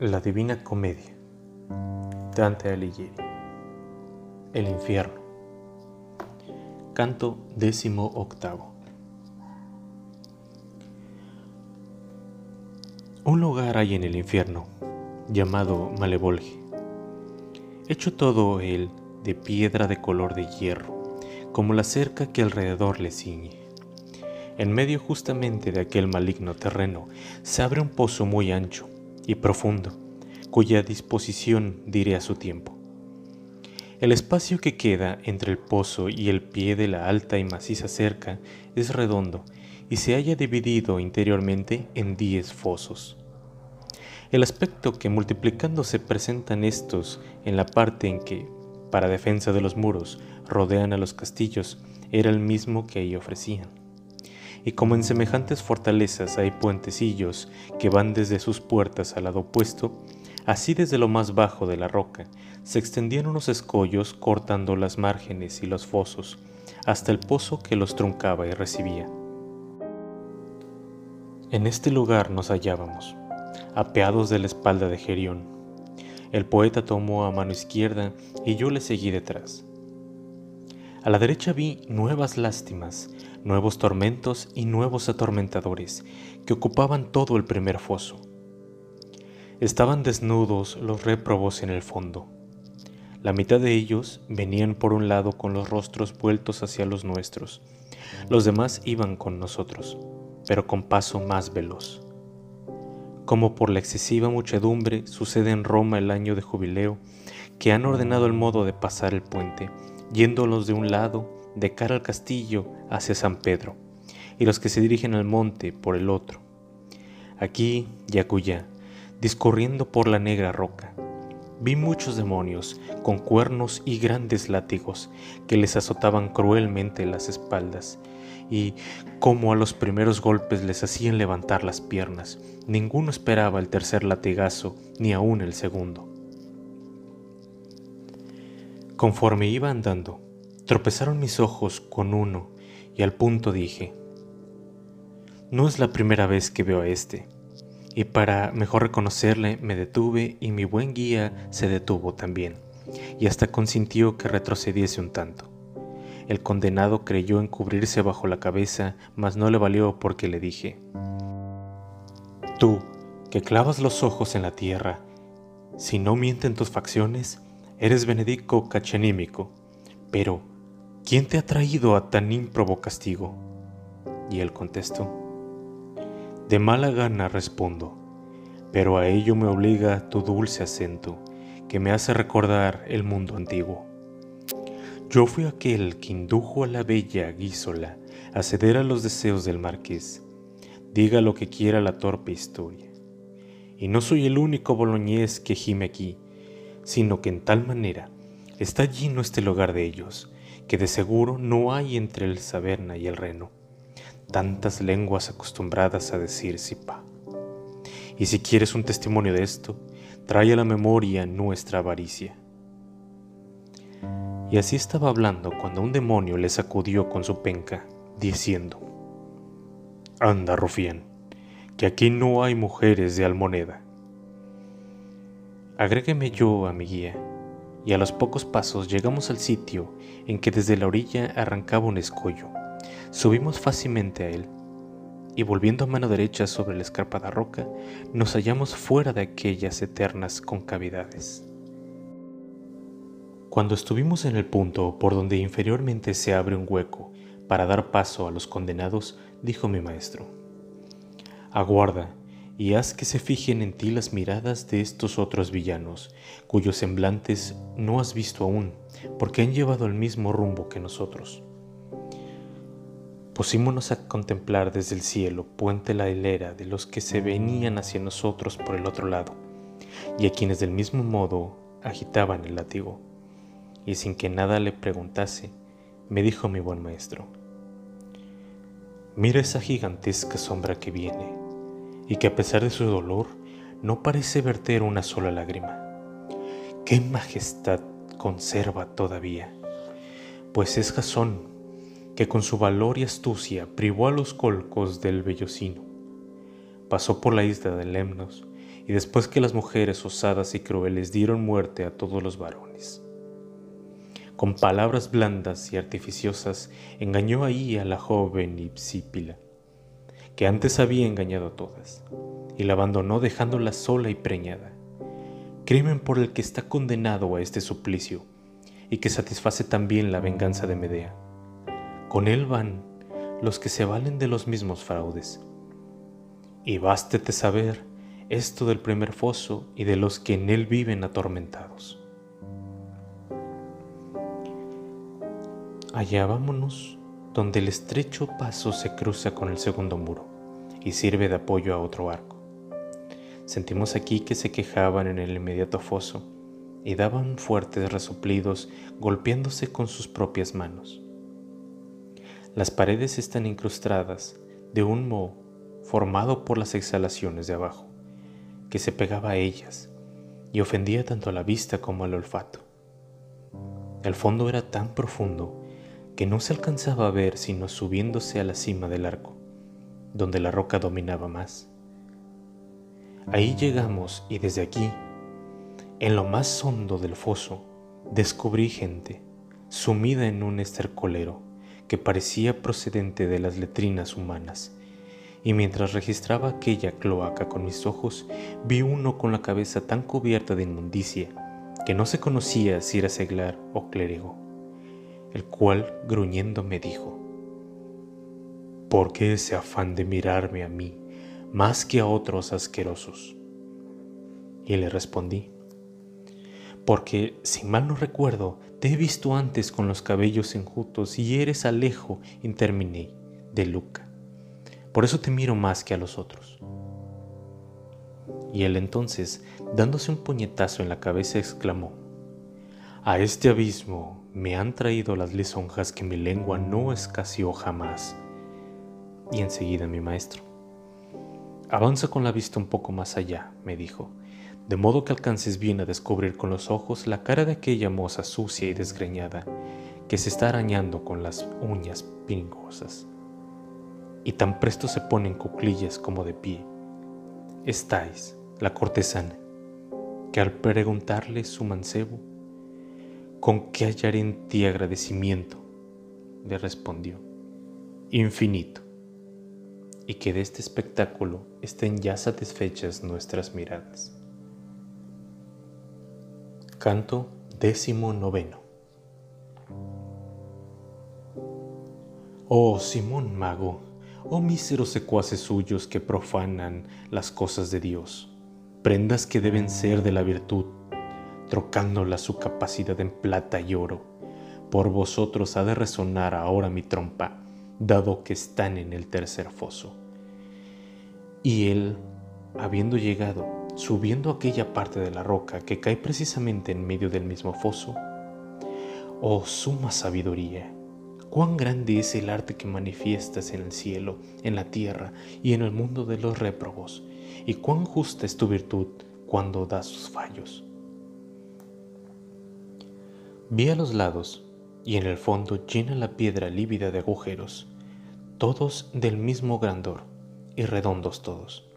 La Divina Comedia Dante Alighieri El infierno. Canto décimo octavo. Un lugar hay en el infierno llamado Malevolge. Hecho todo él de piedra de color de hierro como la cerca que alrededor le ciñe en medio justamente de aquel maligno terreno se abre un pozo muy ancho y profundo, cuya disposición diré a su tiempo. El espacio que queda entre el pozo y el pie de la alta y maciza cerca es redondo y se halla dividido interiormente en diez fosos. El aspecto que multiplicándose presentan estos en la parte en que, para defensa de los muros, rodean a los castillos, era el mismo que ahí ofrecían y como en semejantes fortalezas hay puentecillos que van desde sus puertas al lado opuesto, así desde lo más bajo de la roca se extendían unos escollos cortando las márgenes y los fosos, hasta el pozo que los truncaba y recibía. En este lugar nos hallábamos, apeados de la espalda de Gerión. El poeta tomó a mano izquierda y yo le seguí detrás. A la derecha vi nuevas lástimas, nuevos tormentos y nuevos atormentadores que ocupaban todo el primer foso. Estaban desnudos los réprobos en el fondo. La mitad de ellos venían por un lado con los rostros vueltos hacia los nuestros. Los demás iban con nosotros, pero con paso más veloz. Como por la excesiva muchedumbre sucede en Roma el año de jubileo, que han ordenado el modo de pasar el puente yéndolos de un lado de cara al castillo hacia San Pedro, y los que se dirigen al monte por el otro. Aquí y acullá, discurriendo por la negra roca, vi muchos demonios con cuernos y grandes látigos que les azotaban cruelmente las espaldas, y como a los primeros golpes les hacían levantar las piernas, ninguno esperaba el tercer latigazo ni aún el segundo. Conforme iba andando, tropezaron mis ojos con uno y al punto dije, no es la primera vez que veo a este, y para mejor reconocerle me detuve y mi buen guía se detuvo también, y hasta consintió que retrocediese un tanto. El condenado creyó encubrirse bajo la cabeza, mas no le valió porque le dije, Tú, que clavas los ojos en la tierra, si no mienten tus facciones, Eres Benedico Cachenímico, pero ¿quién te ha traído a tan ímprobo castigo? Y él contestó, De mala gana respondo, pero a ello me obliga tu dulce acento, que me hace recordar el mundo antiguo. Yo fui aquel que indujo a la bella Guísola a ceder a los deseos del marqués, diga lo que quiera la torpe historia. Y no soy el único boloñés que gime aquí, sino que en tal manera está lleno este lugar de ellos, que de seguro no hay entre el Saberna y el Reno tantas lenguas acostumbradas a decir sipa. Y si quieres un testimonio de esto, trae a la memoria nuestra avaricia. Y así estaba hablando cuando un demonio le sacudió con su penca, diciendo, Anda, rufián, que aquí no hay mujeres de almoneda. Agrégueme yo a mi guía, y a los pocos pasos llegamos al sitio en que desde la orilla arrancaba un escollo. Subimos fácilmente a él, y volviendo a mano derecha sobre la escarpada roca, nos hallamos fuera de aquellas eternas concavidades. Cuando estuvimos en el punto por donde inferiormente se abre un hueco para dar paso a los condenados, dijo mi maestro, Aguarda, y haz que se fijen en ti las miradas de estos otros villanos, cuyos semblantes no has visto aún, porque han llevado el mismo rumbo que nosotros. Pusímonos a contemplar desde el cielo puente la hilera de los que se venían hacia nosotros por el otro lado, y a quienes del mismo modo agitaban el látigo. Y sin que nada le preguntase, me dijo mi buen maestro, Mira esa gigantesca sombra que viene y que a pesar de su dolor no parece verter una sola lágrima. ¡Qué majestad conserva todavía! Pues es Jasón, que con su valor y astucia privó a los colcos del vellocino. Pasó por la isla de Lemnos, y después que las mujeres osadas y crueles dieron muerte a todos los varones. Con palabras blandas y artificiosas engañó ahí a la joven Ipsípila, que antes había engañado a todas, y la abandonó dejándola sola y preñada. Crimen por el que está condenado a este suplicio, y que satisface también la venganza de Medea. Con él van los que se valen de los mismos fraudes. Y bástete saber esto del primer foso y de los que en él viven atormentados. Allá vámonos, donde el estrecho paso se cruza con el segundo muro y sirve de apoyo a otro arco. Sentimos aquí que se quejaban en el inmediato foso y daban fuertes resoplidos golpeándose con sus propias manos. Las paredes están incrustadas de un moho formado por las exhalaciones de abajo que se pegaba a ellas y ofendía tanto a la vista como al olfato. El fondo era tan profundo que no se alcanzaba a ver sino subiéndose a la cima del arco, donde la roca dominaba más. Ahí llegamos y desde aquí, en lo más hondo del foso, descubrí gente sumida en un estercolero que parecía procedente de las letrinas humanas y mientras registraba aquella cloaca con mis ojos, vi uno con la cabeza tan cubierta de inmundicia que no se conocía si era seglar o clérigo, el cual, gruñendo, me dijo, ¿por qué ese afán de mirarme a mí más que a otros asquerosos? Y le respondí, porque, si mal no recuerdo, te he visto antes con los cabellos enjutos y eres Alejo interminé de Luca por eso te miro más que a los otros. Y él entonces, dándose un puñetazo en la cabeza, exclamó, A este abismo me han traído las lisonjas que mi lengua no escaseó jamás. Y enseguida mi maestro, Avanza con la vista un poco más allá, me dijo, de modo que alcances bien a descubrir con los ojos la cara de aquella moza sucia y desgreñada que se está arañando con las uñas pingosas y tan presto se pone en cuclillas como de pie. Estáis, la cortesana, que al preguntarle su mancebo, ¿con qué hallaré en ti agradecimiento? le respondió, infinito, y que de este espectáculo estén ya satisfechas nuestras miradas. Canto décimo noveno. Oh Simón Mago, oh míseros secuaces suyos que profanan las cosas de Dios, prendas que deben ser de la virtud, trocándola su capacidad en plata y oro. Por vosotros ha de resonar ahora mi trompa, dado que están en el tercer foso. Y él, habiendo llegado, subiendo aquella parte de la roca que cae precisamente en medio del mismo foso, oh suma sabiduría, cuán grande es el arte que manifiestas en el cielo, en la tierra y en el mundo de los réprobos, y cuán justa es tu virtud cuando das sus fallos. Vi a los lados, y en el fondo llena la piedra lívida de agujeros, todos del mismo grandor, y redondos todos.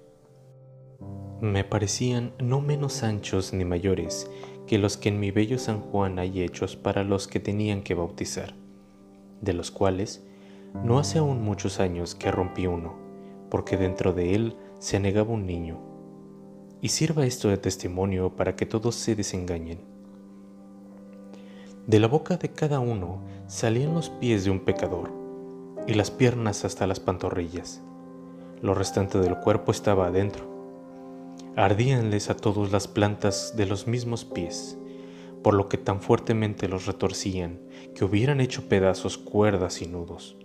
Me parecían no menos anchos ni mayores que los que en mi bello San Juan hay hechos para los que tenían que bautizar de los cuales no hace aún muchos años que rompí uno, porque dentro de él se anegaba un niño. Y sirva esto de testimonio para que todos se desengañen. De la boca de cada uno salían los pies de un pecador, y las piernas hasta las pantorrillas. Lo restante del cuerpo estaba adentro. Ardíanles a todos las plantas de los mismos pies, por lo que tan fuertemente los retorcían que hubieran hecho pedazos cuerdas y nudos.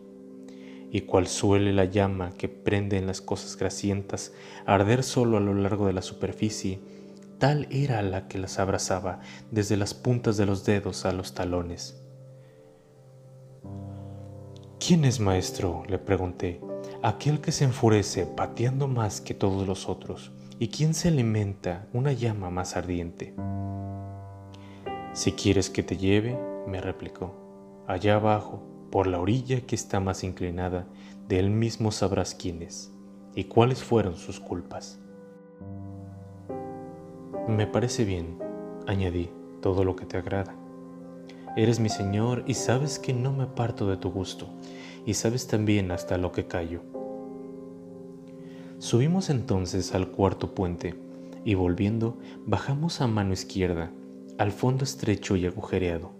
Y cual suele la llama que prende en las cosas grasientas arder solo a lo largo de la superficie, tal era la que las abrazaba desde las puntas de los dedos a los talones. ¿Quién es maestro? le pregunté. Aquel que se enfurece pateando más que todos los otros. ¿Y quién se alimenta una llama más ardiente? Si quieres que te lleve, me replicó, allá abajo, por la orilla que está más inclinada, de él mismo sabrás quién es y cuáles fueron sus culpas. Me parece bien, añadí, todo lo que te agrada. Eres mi Señor y sabes que no me aparto de tu gusto, y sabes también hasta lo que callo. Subimos entonces al cuarto puente, y volviendo bajamos a mano izquierda, al fondo estrecho y agujereado.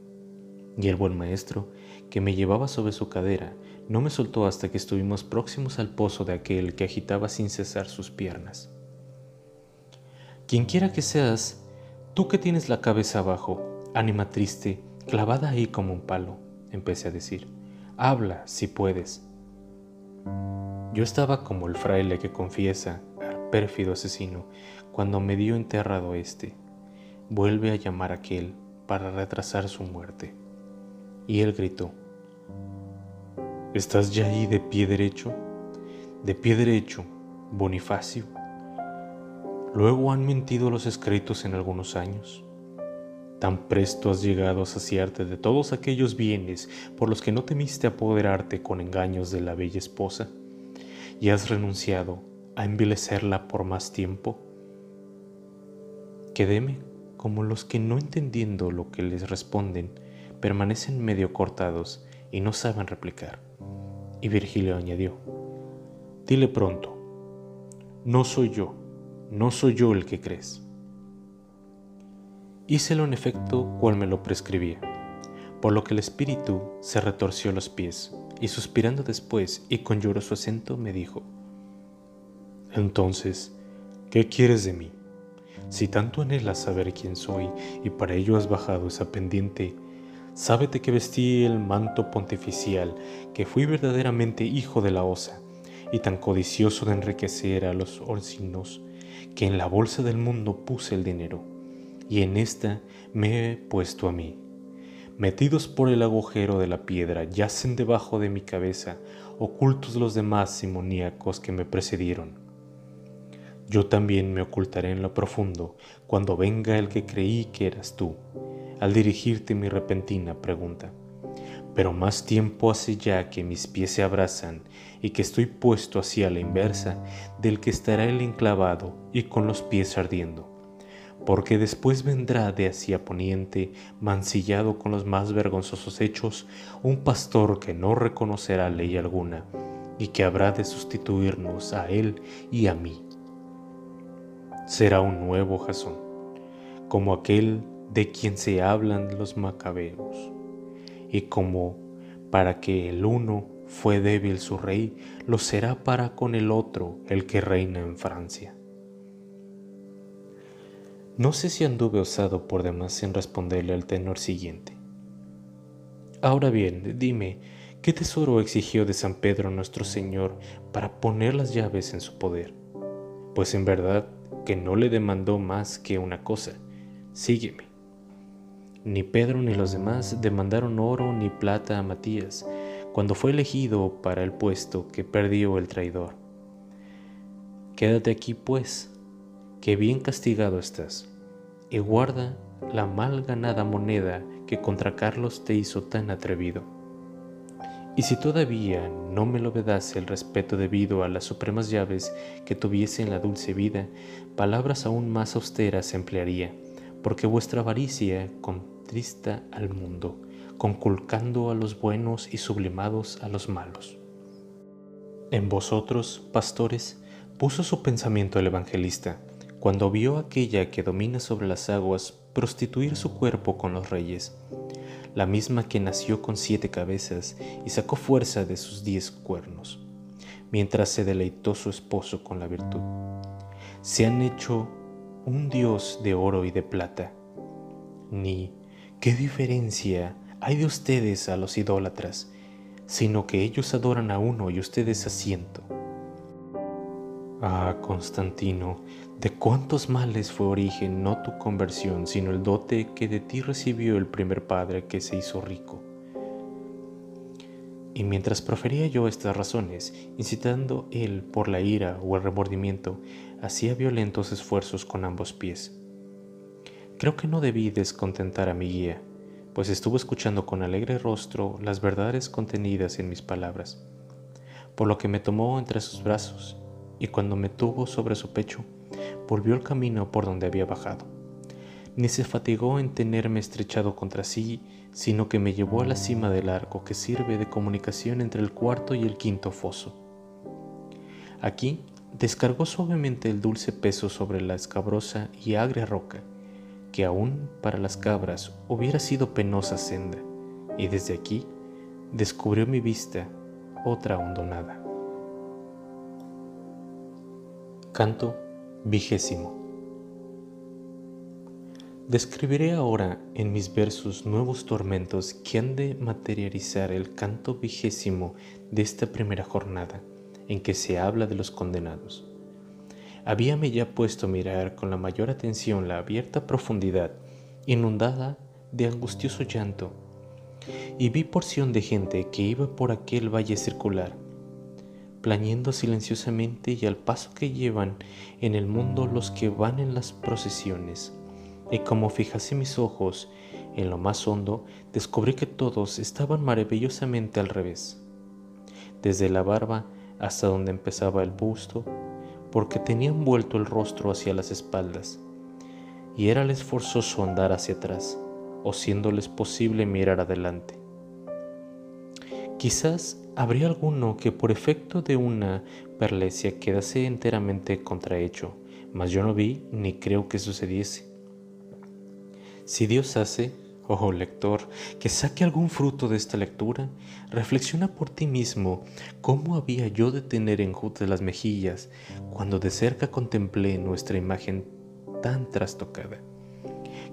Y el buen maestro, que me llevaba sobre su cadera, no me soltó hasta que estuvimos próximos al pozo de aquel que agitaba sin cesar sus piernas. Quienquiera que seas, tú que tienes la cabeza abajo, ánima triste, clavada ahí como un palo, empecé a decir, habla si puedes. Yo estaba como el fraile que confiesa al pérfido asesino cuando me dio enterrado este. Vuelve a llamar a aquel para retrasar su muerte. Y él gritó, ¿Estás ya ahí de pie derecho? De pie derecho, Bonifacio. Luego han mentido los escritos en algunos años. Tan presto has llegado a saciarte de todos aquellos bienes por los que no temiste apoderarte con engaños de la bella esposa, y has renunciado a envilecerla por más tiempo. Quedéme como los que no entendiendo lo que les responden, permanecen medio cortados y no saben replicar. Y Virgilio añadió, Dile pronto, no soy yo, no soy yo el que crees. Hícelo en efecto cual me lo prescribía, por lo que el espíritu se retorció los pies, y suspirando después y con lloroso acento me dijo, Entonces, ¿qué quieres de mí? Si tanto anhelas saber quién soy y para ello has bajado esa pendiente, Sábete que vestí el manto pontificial, que fui verdaderamente hijo de la osa, y tan codicioso de enriquecer a los orcinos, que en la bolsa del mundo puse el dinero, y en esta me he puesto a mí. Metidos por el agujero de la piedra, yacen debajo de mi cabeza, ocultos los demás simoníacos que me precedieron. Yo también me ocultaré en lo profundo, cuando venga el que creí que eras tú al dirigirte mi repentina pregunta. Pero más tiempo hace ya que mis pies se abrazan y que estoy puesto hacia la inversa del que estará el enclavado y con los pies ardiendo. Porque después vendrá de hacia poniente, mancillado con los más vergonzosos hechos, un pastor que no reconocerá ley alguna y que habrá de sustituirnos a él y a mí. Será un nuevo Jasón, como aquel de quien se hablan los macabeos, y como para que el uno fue débil su rey, lo será para con el otro el que reina en Francia. No sé si anduve osado por demás en responderle al tenor siguiente. Ahora bien, dime, ¿qué tesoro exigió de San Pedro nuestro Señor para poner las llaves en su poder? Pues en verdad que no le demandó más que una cosa, sígueme. Ni Pedro ni los demás demandaron oro ni plata a Matías cuando fue elegido para el puesto que perdió el traidor. Quédate aquí, pues, que bien castigado estás, y guarda la mal ganada moneda que contra Carlos te hizo tan atrevido. Y si todavía no me lo vedase el respeto debido a las supremas llaves que tuviese en la dulce vida, palabras aún más austeras emplearía, porque vuestra avaricia con trista al mundo, conculcando a los buenos y sublimados a los malos. En vosotros, pastores, puso su pensamiento el evangelista, cuando vio aquella que domina sobre las aguas prostituir su cuerpo con los reyes, la misma que nació con siete cabezas y sacó fuerza de sus diez cuernos, mientras se deleitó su esposo con la virtud. Se han hecho un dios de oro y de plata, ni ¿Qué diferencia hay de ustedes a los idólatras, sino que ellos adoran a uno y ustedes a ciento? Ah, Constantino, de cuántos males fue origen no tu conversión, sino el dote que de ti recibió el primer padre que se hizo rico. Y mientras profería yo estas razones, incitando él por la ira o el remordimiento, hacía violentos esfuerzos con ambos pies Creo que no debí descontentar a mi guía, pues estuvo escuchando con alegre rostro las verdades contenidas en mis palabras, por lo que me tomó entre sus brazos y cuando me tuvo sobre su pecho, volvió el camino por donde había bajado. Ni se fatigó en tenerme estrechado contra sí, sino que me llevó a la cima del arco que sirve de comunicación entre el cuarto y el quinto foso. Aquí descargó suavemente el dulce peso sobre la escabrosa y agria roca, que aún para las cabras hubiera sido penosa senda, y desde aquí descubrió mi vista otra hondonada. Canto vigésimo. Describiré ahora en mis versos nuevos tormentos que han de materializar el canto vigésimo de esta primera jornada en que se habla de los condenados. Habíame ya puesto a mirar con la mayor atención la abierta profundidad inundada de angustioso llanto, y vi porción de gente que iba por aquel valle circular, plañendo silenciosamente y al paso que llevan en el mundo los que van en las procesiones. Y como fijase mis ojos en lo más hondo, descubrí que todos estaban maravillosamente al revés. Desde la barba hasta donde empezaba el busto, porque tenían vuelto el rostro hacia las espaldas, y érales forzoso andar hacia atrás, o siéndoles posible mirar adelante. Quizás habría alguno que por efecto de una perlesia quedase enteramente contrahecho, mas yo no vi ni creo que sucediese. Si Dios hace, Oh lector, que saque algún fruto de esta lectura, reflexiona por ti mismo. Cómo había yo de tener enjute las mejillas cuando de cerca contemplé nuestra imagen tan trastocada,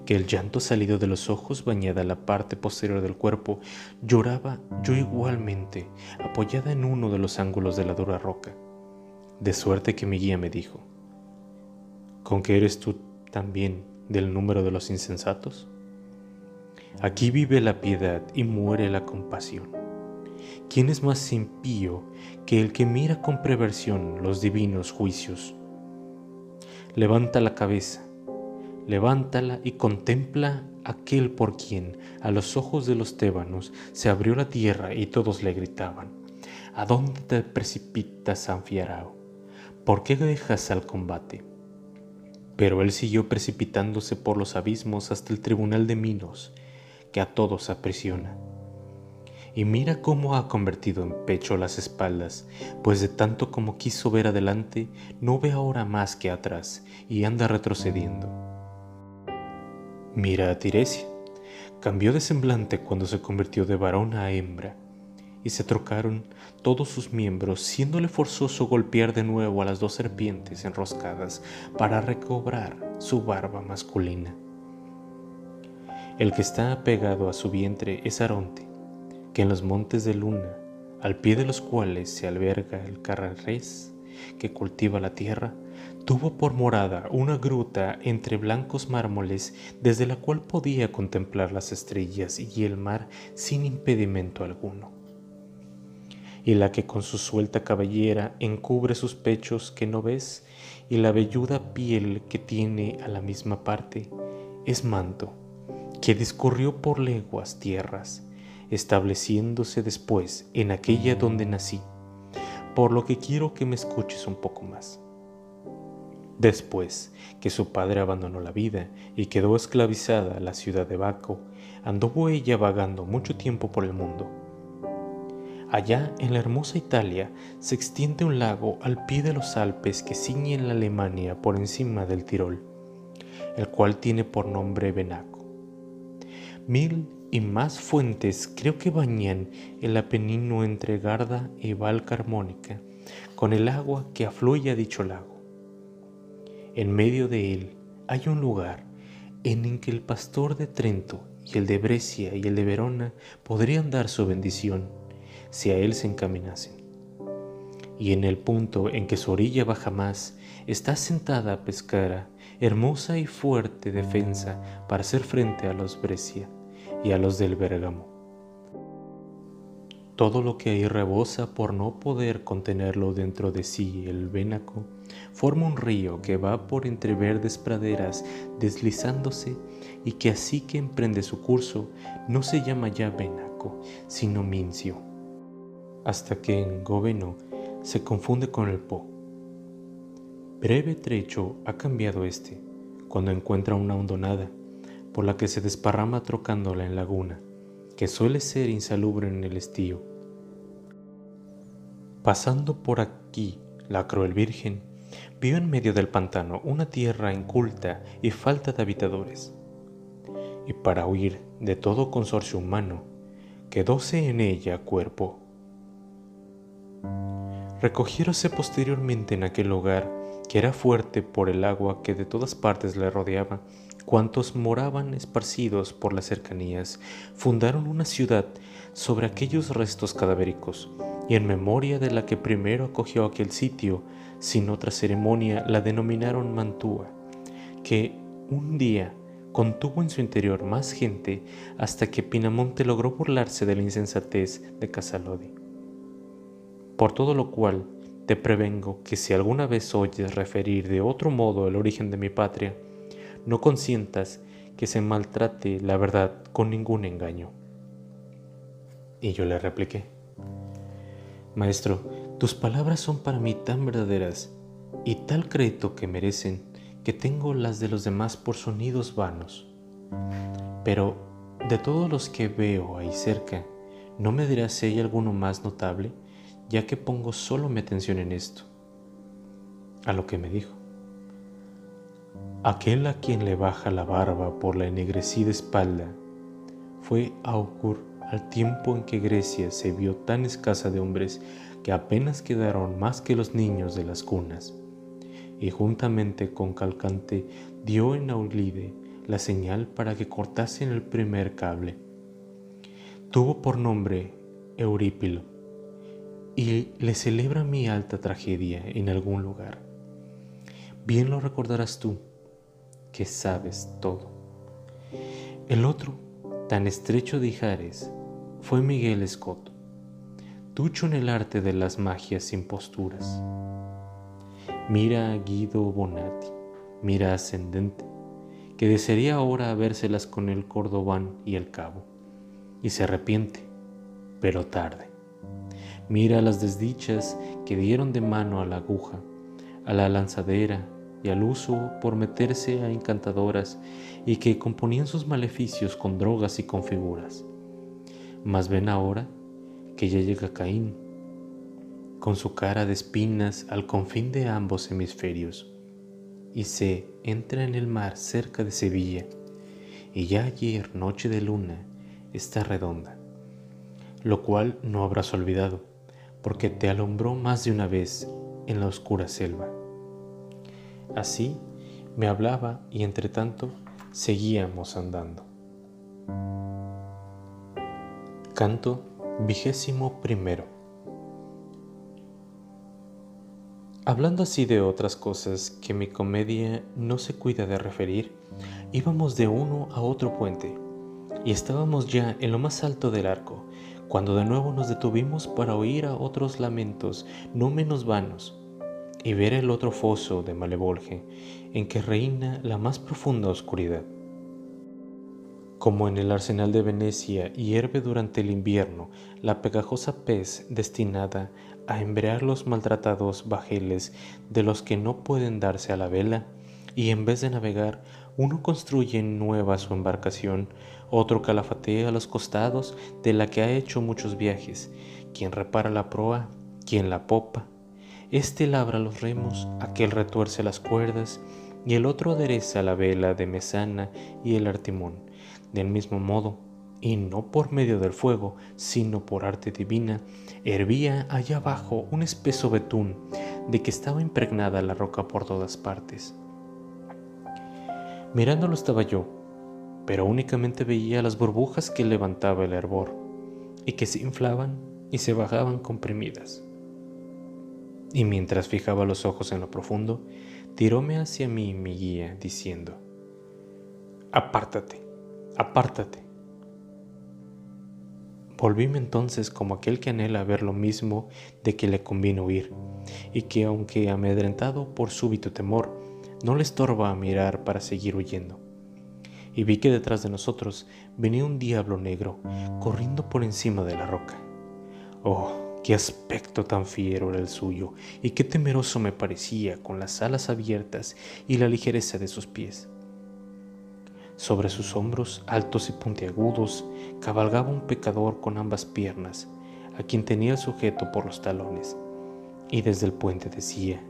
que el llanto salido de los ojos bañada la parte posterior del cuerpo, lloraba yo igualmente, apoyada en uno de los ángulos de la dura roca, de suerte que mi guía me dijo, ¿con qué eres tú también del número de los insensatos? Aquí vive la piedad y muere la compasión. ¿Quién es más impío que el que mira con preversión los divinos juicios? Levanta la cabeza, levántala y contempla aquel por quien, a los ojos de los tébanos, se abrió la tierra y todos le gritaban, ¿A dónde te precipitas, Anfiarao? ¿Por qué dejas al combate? Pero él siguió precipitándose por los abismos hasta el tribunal de Minos, que a todos aprisiona. Y mira cómo ha convertido en pecho las espaldas, pues de tanto como quiso ver adelante, no ve ahora más que atrás y anda retrocediendo. Mira a Tiresia, cambió de semblante cuando se convirtió de varón a hembra, y se trocaron todos sus miembros, siéndole forzoso golpear de nuevo a las dos serpientes enroscadas para recobrar su barba masculina. El que está pegado a su vientre es Aronte, que en los montes de Luna, al pie de los cuales se alberga el carrarés que cultiva la tierra, tuvo por morada una gruta entre blancos mármoles desde la cual podía contemplar las estrellas y el mar sin impedimento alguno. Y la que con su suelta cabellera encubre sus pechos que no ves y la velluda piel que tiene a la misma parte es manto que discurrió por leguas tierras, estableciéndose después en aquella donde nací, por lo que quiero que me escuches un poco más. Después que su padre abandonó la vida y quedó esclavizada la ciudad de Baco, anduvo ella vagando mucho tiempo por el mundo. Allá en la hermosa Italia se extiende un lago al pie de los Alpes que ciñen la Alemania por encima del Tirol, el cual tiene por nombre Benaco. Mil y más fuentes creo que bañan el Apenino entre Garda y Val Carmónica, con el agua que afluye a dicho lago. En medio de él hay un lugar en el que el pastor de Trento y el de Brescia y el de Verona podrían dar su bendición si a él se encaminasen. Y en el punto en que su orilla baja más, está sentada Pescara, hermosa y fuerte defensa para hacer frente a los Brescia y a los del Bérgamo. Todo lo que ahí rebosa por no poder contenerlo dentro de sí el Vénaco, forma un río que va por entre verdes praderas deslizándose y que así que emprende su curso no se llama ya Benaco, sino Mincio, hasta que en Goveno se confunde con el Po. Breve trecho ha cambiado este, cuando encuentra una hondonada, por la que se desparrama trocándola en laguna, que suele ser insalubre en el estío. Pasando por aquí la cruel virgen, vio en medio del pantano una tierra inculta y falta de habitadores. Y para huir de todo consorcio humano, quedóse en ella cuerpo. Recogióse posteriormente en aquel lugar, que era fuerte por el agua que de todas partes le rodeaba, cuantos moraban esparcidos por las cercanías, fundaron una ciudad sobre aquellos restos cadavéricos, y en memoria de la que primero acogió aquel sitio, sin otra ceremonia la denominaron Mantua, que un día contuvo en su interior más gente hasta que Pinamonte logró burlarse de la insensatez de Casalodi. Por todo lo cual te prevengo que si alguna vez oyes referir de otro modo el origen de mi patria, no consientas que se maltrate la verdad con ningún engaño. Y yo le repliqué, Maestro, tus palabras son para mí tan verdaderas y tal crédito que merecen que tengo las de los demás por sonidos vanos. Pero de todos los que veo ahí cerca, ¿no me dirás si hay alguno más notable, ya que pongo solo mi atención en esto? A lo que me dijo. Aquel a quien le baja la barba por la ennegrecida espalda fue Augur al tiempo en que Grecia se vio tan escasa de hombres que apenas quedaron más que los niños de las cunas, y juntamente con Calcante dio en Aulide la señal para que cortasen el primer cable. Tuvo por nombre Eurípilo, y le celebra mi alta tragedia en algún lugar. Bien lo recordarás tú, que sabes todo. El otro, tan estrecho de Ijares, fue Miguel Escoto, ducho en el arte de las magias sin posturas. Mira a Guido Bonatti, mira ascendente, que desearía ahora habérselas con el cordobán y el cabo, y se arrepiente, pero tarde. Mira las desdichas que dieron de mano a la aguja, a la lanzadera y al uso por meterse a encantadoras y que componían sus maleficios con drogas y con figuras. Mas ven ahora que ya llega Caín, con su cara de espinas al confín de ambos hemisferios, y se entra en el mar cerca de Sevilla, y ya ayer, noche de luna, está redonda, lo cual no habrás olvidado, porque te alumbró más de una vez en la oscura selva. Así me hablaba y entre tanto seguíamos andando. Canto vigésimo primero. Hablando así de otras cosas que mi comedia no se cuida de referir, íbamos de uno a otro puente y estábamos ya en lo más alto del arco, cuando de nuevo nos detuvimos para oír a otros lamentos no menos vanos y ver el otro foso de Malevolge en que reina la más profunda oscuridad. Como en el arsenal de Venecia hierve durante el invierno la pegajosa pez destinada a embrear los maltratados bajeles de los que no pueden darse a la vela, y en vez de navegar, uno construye nueva su embarcación, otro calafatea los costados de la que ha hecho muchos viajes, quien repara la proa, quien la popa, este labra los remos, aquel retuerce las cuerdas, y el otro adereza la vela de mesana y el artimón. Del mismo modo, y no por medio del fuego, sino por arte divina, hervía allá abajo un espeso betún de que estaba impregnada la roca por todas partes. Mirándolo estaba yo, pero únicamente veía las burbujas que levantaba el hervor, y que se inflaban y se bajaban comprimidas. Y mientras fijaba los ojos en lo profundo, tiróme hacia mí mi guía, diciendo, Apártate apártate. Volvíme entonces como aquel que anhela ver lo mismo de que le conviene huir, y que aunque amedrentado por súbito temor, no le estorba a mirar para seguir huyendo. Y vi que detrás de nosotros venía un diablo negro corriendo por encima de la roca. Oh, qué aspecto tan fiero era el suyo, y qué temeroso me parecía con las alas abiertas y la ligereza de sus pies. Sobre sus hombros altos y puntiagudos cabalgaba un pecador con ambas piernas, a quien tenía sujeto por los talones, y desde el puente decía,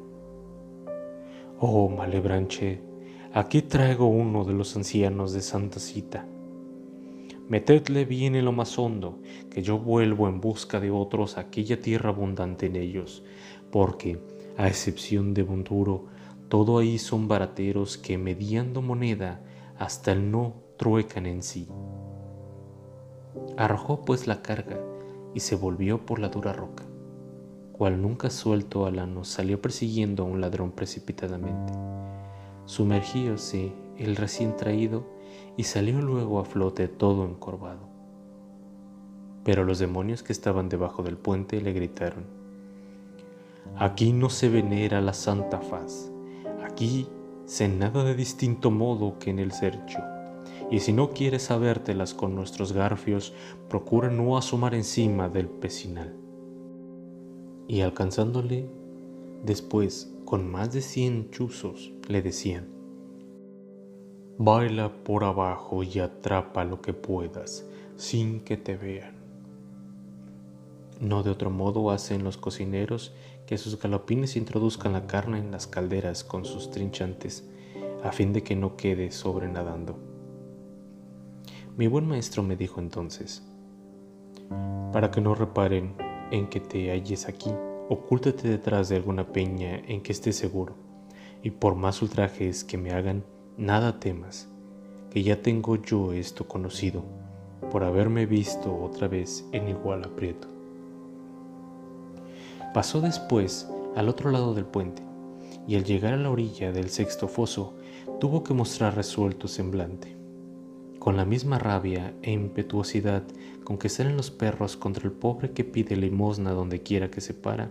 Oh, Malebranche, aquí traigo uno de los ancianos de Santa Cita. Metedle bien en lo más hondo, que yo vuelvo en busca de otros aquella tierra abundante en ellos, porque, a excepción de Bonduro, todo ahí son barateros que, mediando moneda, hasta el no truecan en sí. Arrojó pues la carga y se volvió por la dura roca, cual nunca suelto alano salió persiguiendo a un ladrón precipitadamente. Sumergíose el recién traído y salió luego a flote todo encorvado. Pero los demonios que estaban debajo del puente le gritaron, Aquí no se venera la santa faz, aquí sé nada de distinto modo que en el cercho. Y si no quieres sabértelas con nuestros garfios, procura no asomar encima del pecinal. Y alcanzándole, después, con más de cien chuzos, le decían, Baila por abajo y atrapa lo que puedas, sin que te vean. No de otro modo hacen los cocineros que sus galopines introduzcan la carne en las calderas con sus trinchantes, a fin de que no quede sobrenadando. Mi buen maestro me dijo entonces, para que no reparen en que te halles aquí, ocúltate detrás de alguna peña en que estés seguro, y por más ultrajes que me hagan, nada temas, que ya tengo yo esto conocido, por haberme visto otra vez en igual aprieto. Pasó después al otro lado del puente, y al llegar a la orilla del sexto foso, tuvo que mostrar resuelto semblante. Con la misma rabia e impetuosidad con que salen los perros contra el pobre que pide limosna donde quiera que se para,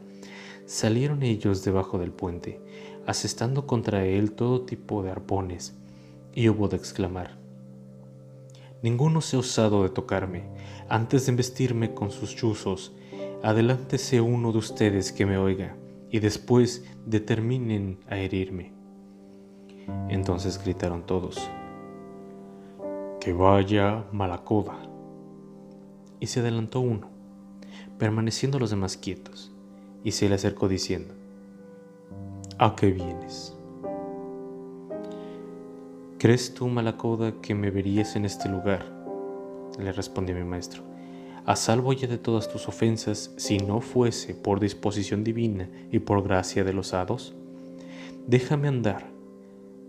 salieron ellos debajo del puente, asestando contra él todo tipo de arpones, y hubo de exclamar, Ninguno se ha osado de tocarme, antes de embestirme con sus chuzos, adelántese uno de ustedes que me oiga, y después determinen a herirme. Entonces gritaron todos, que vaya Malacoda. Y se adelantó uno, permaneciendo los demás quietos, y se le acercó diciendo, ¿A qué vienes? ¿Crees tú, Malacoda, que me verías en este lugar? Le respondió mi maestro a salvo ya de todas tus ofensas, si no fuese por disposición divina y por gracia de los hados? Déjame andar,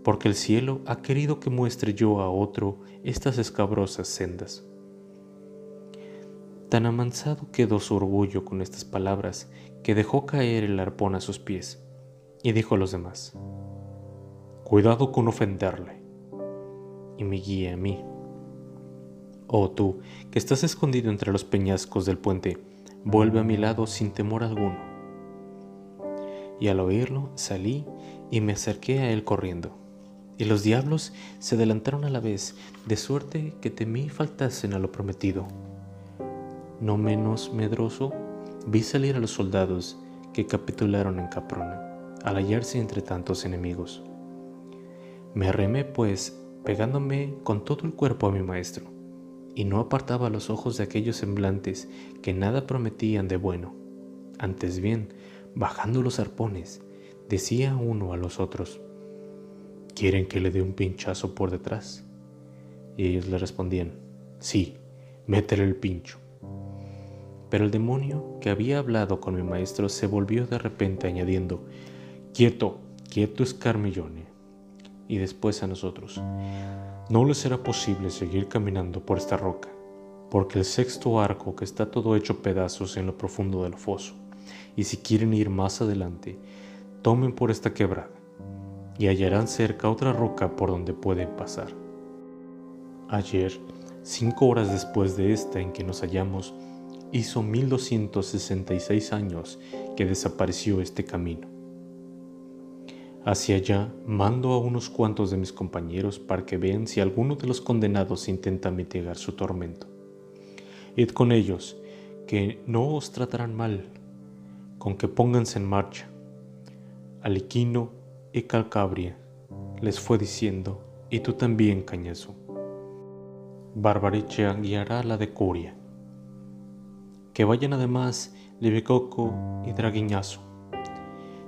porque el cielo ha querido que muestre yo a otro estas escabrosas sendas. Tan amansado quedó su orgullo con estas palabras que dejó caer el arpón a sus pies y dijo a los demás, Cuidado con ofenderle. Y me guía a mí. Oh tú, que estás escondido entre los peñascos del puente, vuelve a mi lado sin temor alguno. Y al oírlo salí y me acerqué a él corriendo. Y los diablos se adelantaron a la vez, de suerte que temí faltasen a lo prometido. No menos medroso, vi salir a los soldados que capitularon en Caprona, al hallarse entre tantos enemigos. Me arremé, pues, pegándome con todo el cuerpo a mi maestro y no apartaba los ojos de aquellos semblantes que nada prometían de bueno. Antes bien, bajando los arpones, decía uno a los otros, ¿quieren que le dé un pinchazo por detrás? Y ellos le respondían, sí, métele el pincho. Pero el demonio que había hablado con mi maestro se volvió de repente añadiendo, quieto, quieto escarmillone. Y después a nosotros, no les será posible seguir caminando por esta roca, porque el sexto arco que está todo hecho pedazos en lo profundo del foso, y si quieren ir más adelante, tomen por esta quebrada, y hallarán cerca otra roca por donde pueden pasar. Ayer, cinco horas después de esta en que nos hallamos, hizo 1266 años que desapareció este camino. Hacia allá mando a unos cuantos de mis compañeros para que vean si alguno de los condenados intenta mitigar su tormento. Id con ellos, que no os tratarán mal, con que pónganse en marcha. Aliquino y Calcabria les fue diciendo, y tú también, Cañazo. Barbariche guiará la de Curia. Que vayan además Libecoco y Draguiñazo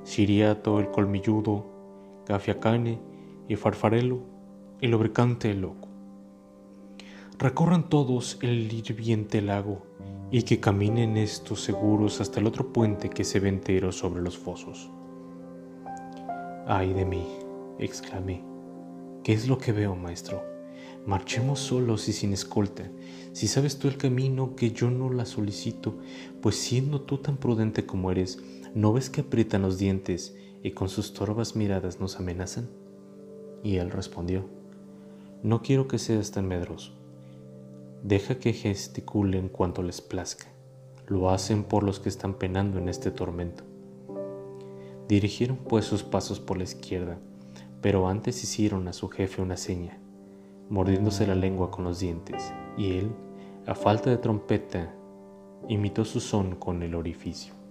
Siriato el colmilludo, Gafiacane y Farfarelo, el lubricante el loco. Recorran todos el hirviente lago y que caminen estos seguros hasta el otro puente que se ve entero sobre los fosos. Ay de mí, exclamé, ¿qué es lo que veo, maestro? Marchemos solos y sin escolta. Si sabes tú el camino, que yo no la solicito, pues siendo tú tan prudente como eres, ¿No ves que aprietan los dientes y con sus torvas miradas nos amenazan? Y él respondió, No quiero que seas tan medroso. Deja que gesticulen cuanto les plazca. Lo hacen por los que están penando en este tormento. Dirigieron pues sus pasos por la izquierda, pero antes hicieron a su jefe una seña, mordiéndose la lengua con los dientes, y él, a falta de trompeta, imitó su son con el orificio.